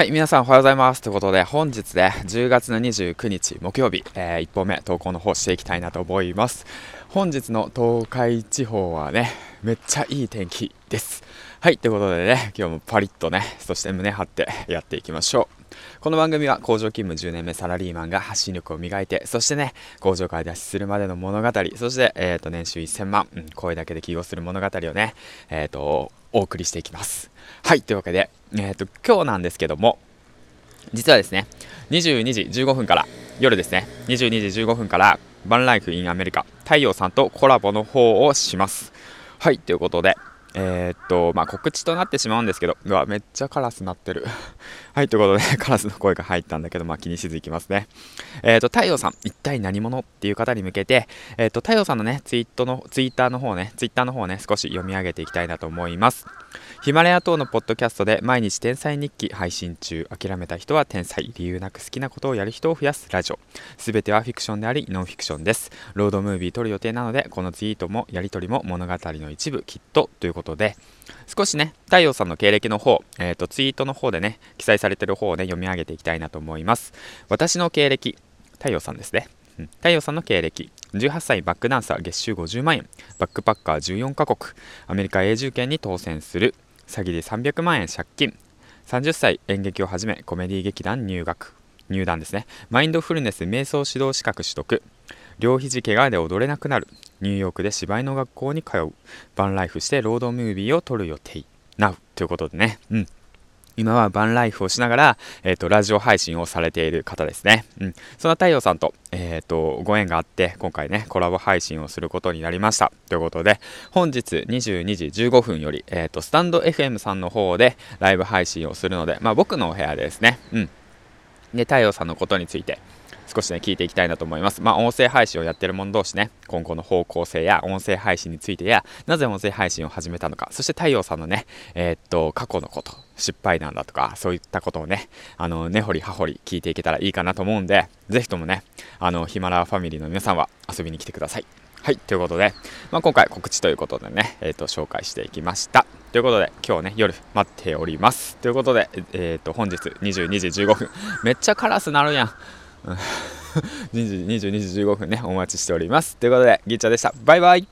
はい、皆さんおはようございます。ということで、本日で10月の29日木曜日、えー、1本目投稿の方していきたいなと思います。本日の東海地方はね、めっちゃいい天気です。はい、ということでね、今日もパリッとね、そして胸張ってやっていきましょう。この番組は工場勤務10年目サラリーマンが発信力を磨いて、そしてね、工場から脱出するまでの物語、そして、えっ、ー、と、年収1000万、声だけで起業する物語をね、えっ、ー、と、お送りしていきます。はい、というわけで、えっ、ー、と、今日なんですけども、実はですね、22時15分から、夜ですね、22時15分から、バンライフインアメリカ、太陽さんとコラボの方をします。はい、ということで、えー、っと、まあ、告知となってしまうんですけど、うわ、めっちゃカラス鳴ってる。はい、ということで、カラスの声が入ったんだけど、まあ、気にしずいきますね。えー、っと、太陽さん、一体何者っていう方に向けて、えー、っと、太陽さんのね、ツイートの、ツイッターの方ね、ツイッターの方ね、少し読み上げていきたいなと思います。ヒマラヤ等のポッドキャストで毎日天才日記配信中。諦めた人は天才。理由なく好きなことをやる人を増やす。ラジオ。すべてはフィクションでありノンフィクションです。ロードムービー撮る予定なのでこのツイートもやり取りも物語の一部きっと。ということで少しね太陽さんの経歴の方、えーと、ツイートの方でね記載されてる方をね読み上げていきたいなと思います。私の経歴太陽さんですね。太陽さんの経歴。18歳バックダンサー月収50万円。バックパッカー14カ国。アメリカ永住権に当選する。詐欺で300万円借金。30歳演劇を始めコメディ劇団入学。入団ですね。マインドフルネス瞑想指導資格取得。両肘怪我で踊れなくなる。ニューヨークで芝居の学校に通う。バンライフしてロードムービーを撮る予定。Now ということでね。うん。今はバンライフをしながら、えっ、ー、と、ラジオ配信をされている方ですね。うん。そんな太陽さんと、えっ、ー、と、ご縁があって、今回ね、コラボ配信をすることになりました。ということで、本日22時15分より、えっ、ー、と、スタンド FM さんの方でライブ配信をするので、まあ、僕のお部屋でですね、うん。で、太陽さんのことについて、少しね、聞いていきたいなと思います。まあ、音声配信をやってる者同士ね、今後の方向性や音声配信についてや、なぜ音声配信を始めたのか、そして太陽さんのね、えー、っと、過去のこと、失敗談だとか、そういったことをね、あの、根掘り葉掘り聞いていけたらいいかなと思うんで、ぜひともね、あの、ヒマラヤファミリーの皆さんは遊びに来てください。はい、ということで、まあ、今回告知ということでね、えー、と、紹介していきました。ということで、今日ね、夜待っております。ということで、えっ、ー、と、本日22時15分、めっちゃカラス鳴るやん。22時15分ね、お待ちしております。ということで、ギーチャでした。バイバイ